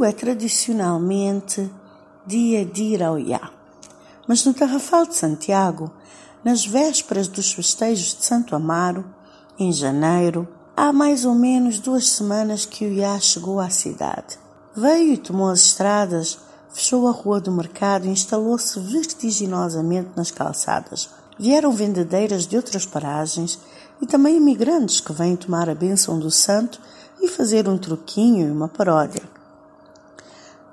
domingo é tradicionalmente dia de ir ao Iá. Mas no Tarrafal de Santiago, nas vésperas dos festejos de Santo Amaro, em janeiro, há mais ou menos duas semanas que o Iá chegou à cidade. Veio e tomou as estradas, fechou a rua do mercado e instalou-se vertiginosamente nas calçadas. Vieram vendedeiras de outras paragens e também imigrantes que vêm tomar a bênção do santo e fazer um truquinho e uma paródia.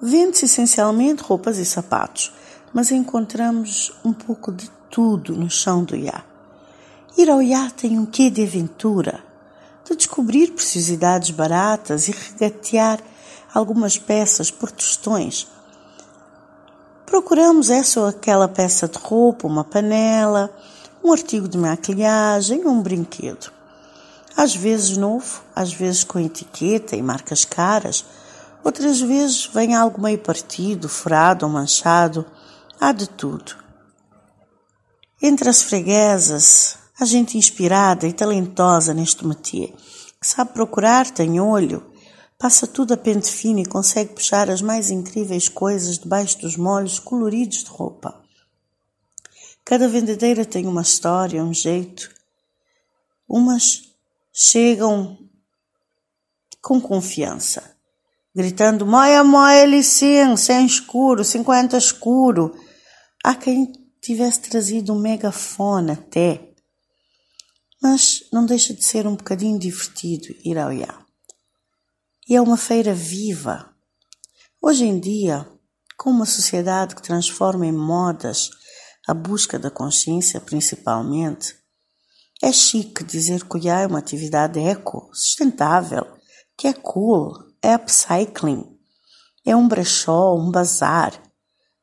Vende-se essencialmente roupas e sapatos, mas encontramos um pouco de tudo no chão do Iá. Ir ao Iá tem um quê de aventura, de descobrir preciosidades baratas e regatear algumas peças por tostões. Procuramos essa ou aquela peça de roupa, uma panela, um artigo de maquilhagem, um brinquedo. Às vezes novo, às vezes com etiqueta e marcas caras, outras vezes vem algo meio partido, furado ou manchado, há de tudo. Entre as freguesas, há gente inspirada e talentosa neste métier, que sabe procurar, tem olho, passa tudo a pente fino e consegue puxar as mais incríveis coisas debaixo dos molhos coloridos de roupa. Cada vendedeira tem uma história, um jeito. Umas chegam com confiança, gritando moia, moia, licença, sem escuro, cinquenta escuro. Há quem tivesse trazido um megafone até. Mas não deixa de ser um bocadinho divertido ir ao Iá. E é uma feira viva. Hoje em dia, com uma sociedade que transforma em modas a busca da consciência principalmente, é chique dizer que o Iá é uma atividade eco, sustentável, que é cool, upcycling, é um brechó, um bazar.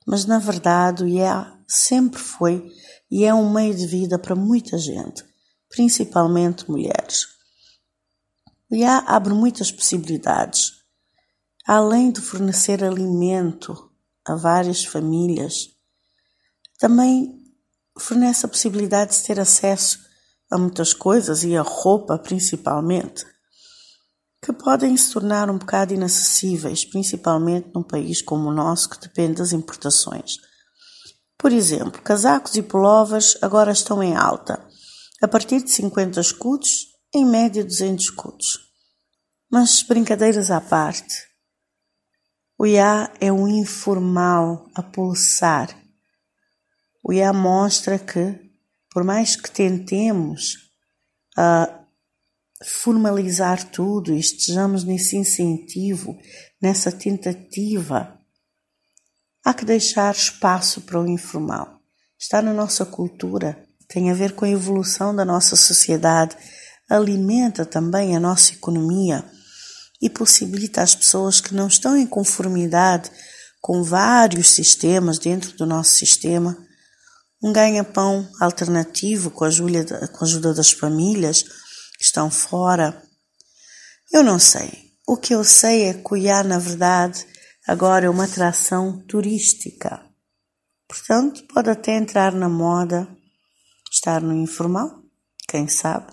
Mas na verdade o Iá sempre foi e é um meio de vida para muita gente, principalmente mulheres. O IA abre muitas possibilidades. Além de fornecer alimento a várias famílias, também fornece a possibilidade de ter acesso a muitas coisas e a roupa principalmente, que podem se tornar um bocado inacessíveis, principalmente num país como o nosso que depende das importações. Por exemplo, casacos e pullovers agora estão em alta, a partir de 50 escudos, em média 200 escudos. Mas brincadeiras à parte, o IA é um informal a pulsar. O IA mostra que, por mais que tentemos uh, formalizar tudo e estejamos nesse incentivo, nessa tentativa Há que deixar espaço para o informal. Está na nossa cultura, tem a ver com a evolução da nossa sociedade, alimenta também a nossa economia e possibilita às pessoas que não estão em conformidade com vários sistemas dentro do nosso sistema um ganha-pão alternativo com a, ajuda, das famílias estão fora. Eu não sei. O que eu sei é que o IA, na verdade, agora é uma atração turística. Portanto, pode até entrar na moda, estar no informal, quem sabe.